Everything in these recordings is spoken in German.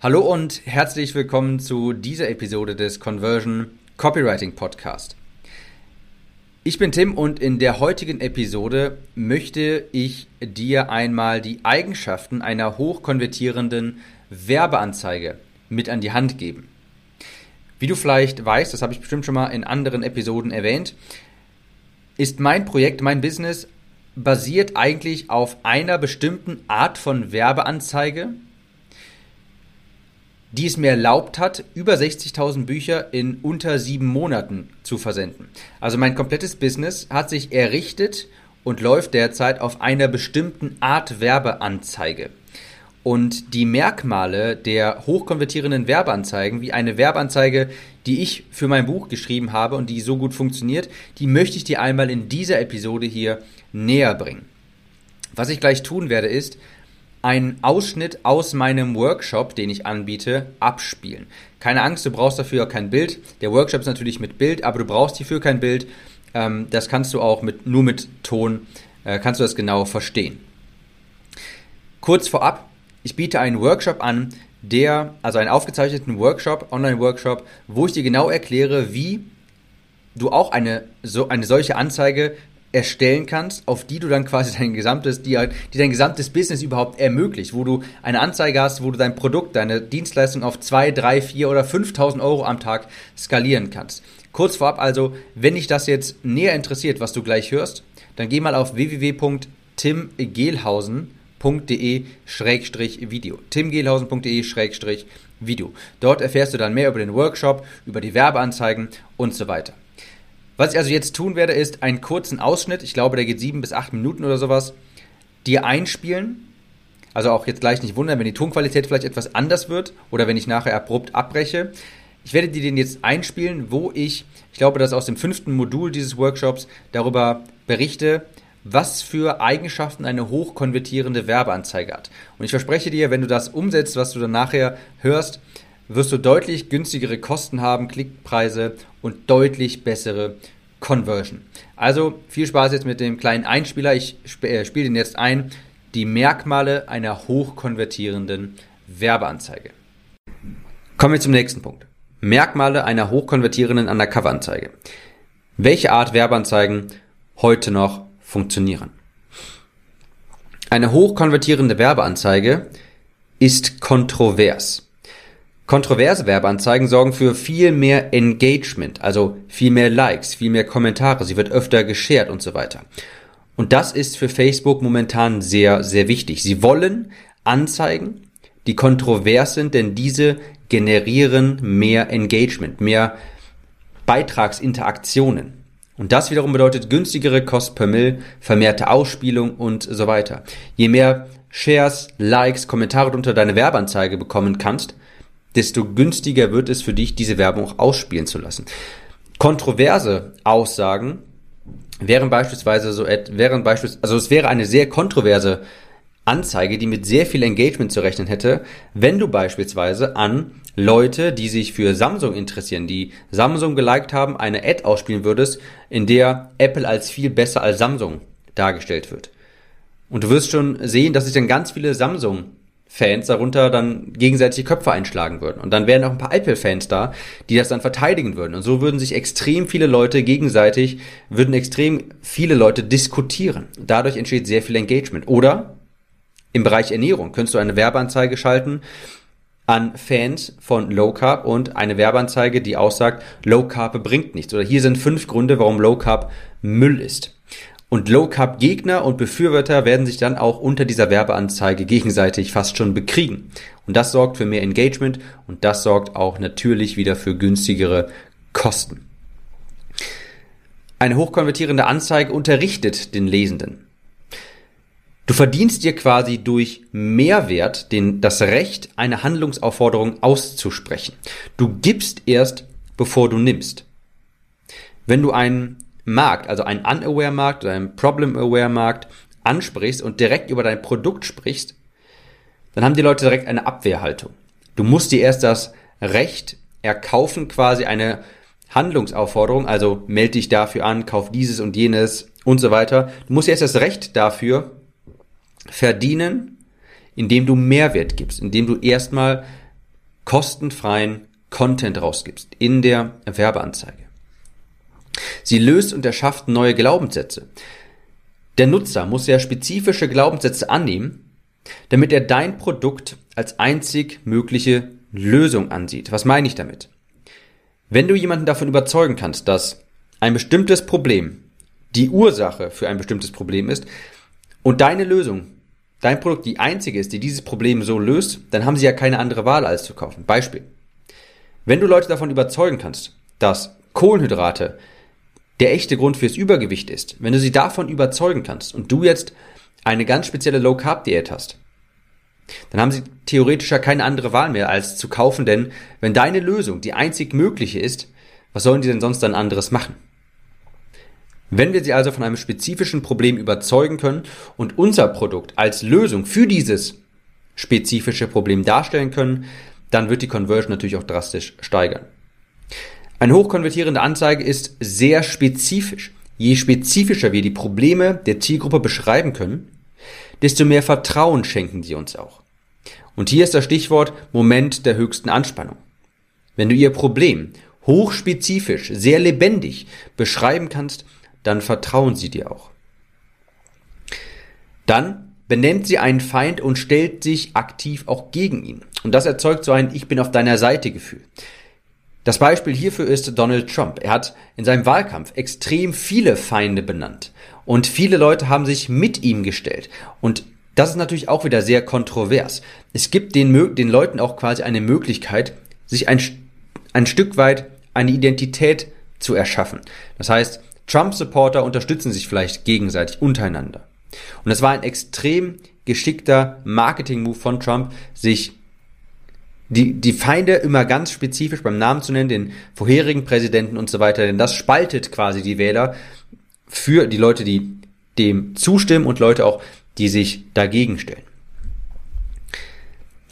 Hallo und herzlich willkommen zu dieser Episode des Conversion Copywriting Podcast. Ich bin Tim und in der heutigen Episode möchte ich dir einmal die Eigenschaften einer hochkonvertierenden Werbeanzeige mit an die Hand geben. Wie du vielleicht weißt, das habe ich bestimmt schon mal in anderen Episoden erwähnt, ist mein Projekt, mein Business basiert eigentlich auf einer bestimmten Art von Werbeanzeige, die es mir erlaubt hat, über 60.000 Bücher in unter sieben Monaten zu versenden. Also mein komplettes Business hat sich errichtet und läuft derzeit auf einer bestimmten Art Werbeanzeige. Und die Merkmale der hochkonvertierenden Werbeanzeigen, wie eine Werbeanzeige, die ich für mein Buch geschrieben habe und die so gut funktioniert, die möchte ich dir einmal in dieser Episode hier näher bringen. Was ich gleich tun werde, ist, einen Ausschnitt aus meinem Workshop, den ich anbiete, abspielen. Keine Angst, du brauchst dafür kein Bild. Der Workshop ist natürlich mit Bild, aber du brauchst hierfür kein Bild. Ähm, das kannst du auch mit, nur mit Ton, äh, kannst du das genau verstehen. Kurz vorab, ich biete einen Workshop an, der, also einen aufgezeichneten Workshop, Online-Workshop, wo ich dir genau erkläre, wie du auch eine, so, eine solche Anzeige erstellen kannst, auf die du dann quasi dein gesamtes, die, die dein gesamtes Business überhaupt ermöglicht, wo du eine Anzeige hast, wo du dein Produkt, deine Dienstleistung auf 2, 3, 4 oder 5.000 Euro am Tag skalieren kannst. Kurz vorab also, wenn dich das jetzt näher interessiert, was du gleich hörst, dann geh mal auf www.timgehlhausen.de-video. timgehlhausen.de-video. Dort erfährst du dann mehr über den Workshop, über die Werbeanzeigen und so weiter. Was ich also jetzt tun werde, ist einen kurzen Ausschnitt, ich glaube, der geht sieben bis acht Minuten oder sowas, dir einspielen. Also auch jetzt gleich nicht wundern, wenn die Tonqualität vielleicht etwas anders wird oder wenn ich nachher abrupt abbreche. Ich werde dir den jetzt einspielen, wo ich, ich glaube, das aus dem fünften Modul dieses Workshops darüber berichte, was für Eigenschaften eine hochkonvertierende Werbeanzeige hat. Und ich verspreche dir, wenn du das umsetzt, was du dann nachher hörst, wirst du deutlich günstigere Kosten haben, Klickpreise und deutlich bessere Conversion. Also viel Spaß jetzt mit dem kleinen Einspieler. Ich äh, spiele den jetzt ein. Die Merkmale einer hochkonvertierenden Werbeanzeige. Kommen wir zum nächsten Punkt. Merkmale einer hochkonvertierenden Undercover-Anzeige. Welche Art Werbeanzeigen heute noch funktionieren? Eine hochkonvertierende Werbeanzeige ist kontrovers. Kontroverse Werbeanzeigen sorgen für viel mehr Engagement, also viel mehr Likes, viel mehr Kommentare, sie wird öfter geshared und so weiter. Und das ist für Facebook momentan sehr, sehr wichtig. Sie wollen Anzeigen, die kontrovers sind, denn diese generieren mehr Engagement, mehr Beitragsinteraktionen. Und das wiederum bedeutet günstigere Kost per Mill, vermehrte Ausspielung und so weiter. Je mehr Shares, Likes, Kommentare unter deine Werbeanzeige bekommen kannst, desto günstiger wird es für dich, diese Werbung auch ausspielen zu lassen. Kontroverse Aussagen wären beispielsweise so, wären beispielsweise, also es wäre eine sehr kontroverse Anzeige, die mit sehr viel Engagement zu rechnen hätte, wenn du beispielsweise an Leute, die sich für Samsung interessieren, die Samsung geliked haben, eine Ad ausspielen würdest, in der Apple als viel besser als Samsung dargestellt wird. Und du wirst schon sehen, dass sich dann ganz viele Samsung Fans darunter dann gegenseitig Köpfe einschlagen würden. Und dann wären auch ein paar Apple-Fans da, die das dann verteidigen würden. Und so würden sich extrem viele Leute gegenseitig, würden extrem viele Leute diskutieren. Dadurch entsteht sehr viel Engagement. Oder im Bereich Ernährung könntest du eine Werbeanzeige schalten an Fans von Low Carb und eine Werbeanzeige, die aussagt, Low Carb bringt nichts. Oder hier sind fünf Gründe, warum Low Carb Müll ist. Und Low Carb Gegner und Befürworter werden sich dann auch unter dieser Werbeanzeige gegenseitig fast schon bekriegen. Und das sorgt für mehr Engagement und das sorgt auch natürlich wieder für günstigere Kosten. Eine hochkonvertierende Anzeige unterrichtet den Lesenden. Du verdienst dir quasi durch Mehrwert den, das Recht, eine Handlungsaufforderung auszusprechen. Du gibst erst, bevor du nimmst. Wenn du einen Markt, also einen Unaware Markt oder einen Problem Aware Markt ansprichst und direkt über dein Produkt sprichst, dann haben die Leute direkt eine Abwehrhaltung. Du musst dir erst das Recht erkaufen, quasi eine Handlungsaufforderung, also melde dich dafür an, kauf dieses und jenes und so weiter. Du musst erst das Recht dafür verdienen, indem du Mehrwert gibst, indem du erstmal kostenfreien Content rausgibst in der Werbeanzeige. Sie löst und erschafft neue Glaubenssätze. Der Nutzer muss ja spezifische Glaubenssätze annehmen, damit er dein Produkt als einzig mögliche Lösung ansieht. Was meine ich damit? Wenn du jemanden davon überzeugen kannst, dass ein bestimmtes Problem die Ursache für ein bestimmtes Problem ist und deine Lösung, dein Produkt die einzige ist, die dieses Problem so löst, dann haben sie ja keine andere Wahl als zu kaufen. Beispiel. Wenn du Leute davon überzeugen kannst, dass Kohlenhydrate der echte Grund fürs Übergewicht ist, wenn du sie davon überzeugen kannst und du jetzt eine ganz spezielle Low Carb Diät hast, dann haben sie theoretisch ja keine andere Wahl mehr als zu kaufen, denn wenn deine Lösung die einzig mögliche ist, was sollen die denn sonst dann anderes machen? Wenn wir sie also von einem spezifischen Problem überzeugen können und unser Produkt als Lösung für dieses spezifische Problem darstellen können, dann wird die Conversion natürlich auch drastisch steigern. Eine hochkonvertierende Anzeige ist sehr spezifisch. Je spezifischer wir die Probleme der Zielgruppe beschreiben können, desto mehr Vertrauen schenken sie uns auch. Und hier ist das Stichwort Moment der höchsten Anspannung. Wenn du ihr Problem hochspezifisch, sehr lebendig beschreiben kannst, dann vertrauen sie dir auch. Dann benennt sie einen Feind und stellt sich aktiv auch gegen ihn. Und das erzeugt so ein Ich bin auf deiner Seite Gefühl. Das Beispiel hierfür ist Donald Trump. Er hat in seinem Wahlkampf extrem viele Feinde benannt und viele Leute haben sich mit ihm gestellt. Und das ist natürlich auch wieder sehr kontrovers. Es gibt den, den Leuten auch quasi eine Möglichkeit, sich ein, ein Stück weit eine Identität zu erschaffen. Das heißt, Trump-Supporter unterstützen sich vielleicht gegenseitig untereinander. Und es war ein extrem geschickter Marketing-Move von Trump, sich die, die Feinde immer ganz spezifisch beim Namen zu nennen, den vorherigen Präsidenten und so weiter, denn das spaltet quasi die Wähler für die Leute, die dem zustimmen und Leute auch, die sich dagegen stellen.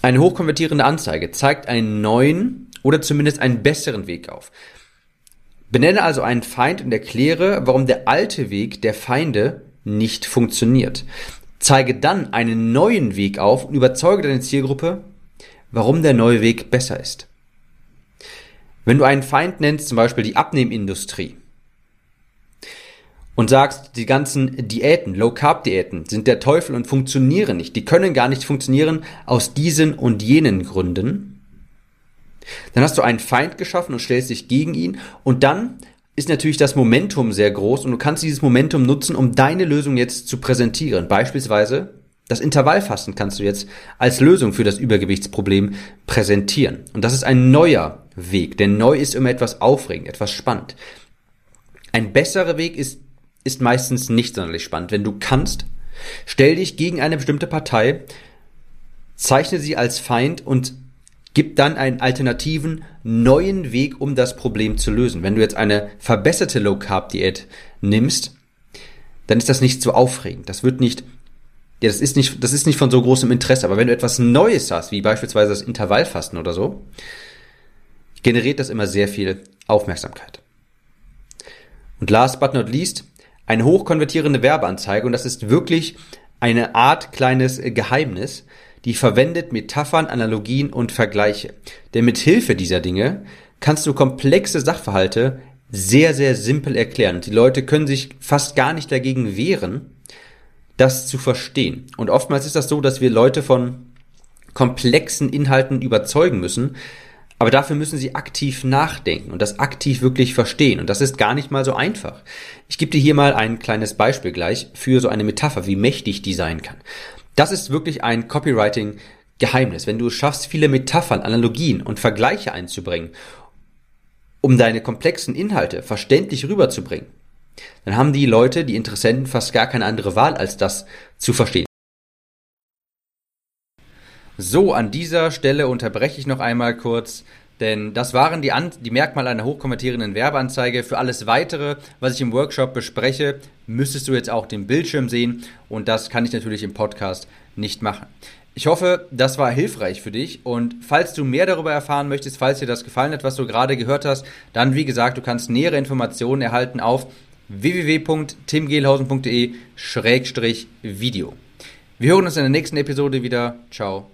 Eine hochkonvertierende Anzeige zeigt einen neuen oder zumindest einen besseren Weg auf. Benenne also einen Feind und erkläre, warum der alte Weg der Feinde nicht funktioniert. Zeige dann einen neuen Weg auf und überzeuge deine Zielgruppe, warum der neue Weg besser ist. Wenn du einen Feind nennst, zum Beispiel die Abnehmindustrie, und sagst, die ganzen Diäten, Low-Carb-Diäten sind der Teufel und funktionieren nicht, die können gar nicht funktionieren aus diesen und jenen Gründen, dann hast du einen Feind geschaffen und stellst dich gegen ihn und dann ist natürlich das Momentum sehr groß und du kannst dieses Momentum nutzen, um deine Lösung jetzt zu präsentieren. Beispielsweise das Intervallfasten kannst du jetzt als Lösung für das Übergewichtsproblem präsentieren. Und das ist ein neuer Weg, denn neu ist immer etwas aufregend, etwas spannend. Ein besserer Weg ist, ist meistens nicht sonderlich spannend. Wenn du kannst, stell dich gegen eine bestimmte Partei, zeichne sie als Feind und gib dann einen alternativen, neuen Weg, um das Problem zu lösen. Wenn du jetzt eine verbesserte Low Carb Diät nimmst, dann ist das nicht so aufregend. Das wird nicht ja, das ist nicht, das ist nicht von so großem Interesse. Aber wenn du etwas Neues hast, wie beispielsweise das Intervallfasten oder so, generiert das immer sehr viel Aufmerksamkeit. Und last but not least, eine hochkonvertierende Werbeanzeige. Und das ist wirklich eine Art kleines Geheimnis, die verwendet Metaphern, Analogien und Vergleiche. Denn mit Hilfe dieser Dinge kannst du komplexe Sachverhalte sehr, sehr simpel erklären. Die Leute können sich fast gar nicht dagegen wehren, das zu verstehen. Und oftmals ist das so, dass wir Leute von komplexen Inhalten überzeugen müssen, aber dafür müssen sie aktiv nachdenken und das aktiv wirklich verstehen. Und das ist gar nicht mal so einfach. Ich gebe dir hier mal ein kleines Beispiel gleich für so eine Metapher, wie mächtig die sein kann. Das ist wirklich ein Copywriting-Geheimnis. Wenn du es schaffst, viele Metaphern, Analogien und Vergleiche einzubringen, um deine komplexen Inhalte verständlich rüberzubringen, dann haben die Leute, die Interessenten, fast gar keine andere Wahl, als das zu verstehen. So, an dieser Stelle unterbreche ich noch einmal kurz, denn das waren die, an die Merkmale einer hochkonvertierenden Werbeanzeige. Für alles weitere, was ich im Workshop bespreche, müsstest du jetzt auch den Bildschirm sehen und das kann ich natürlich im Podcast nicht machen. Ich hoffe, das war hilfreich für dich und falls du mehr darüber erfahren möchtest, falls dir das gefallen hat, was du gerade gehört hast, dann wie gesagt, du kannst nähere Informationen erhalten auf www.timgehlhausen.de-video. Wir hören uns in der nächsten Episode wieder. Ciao.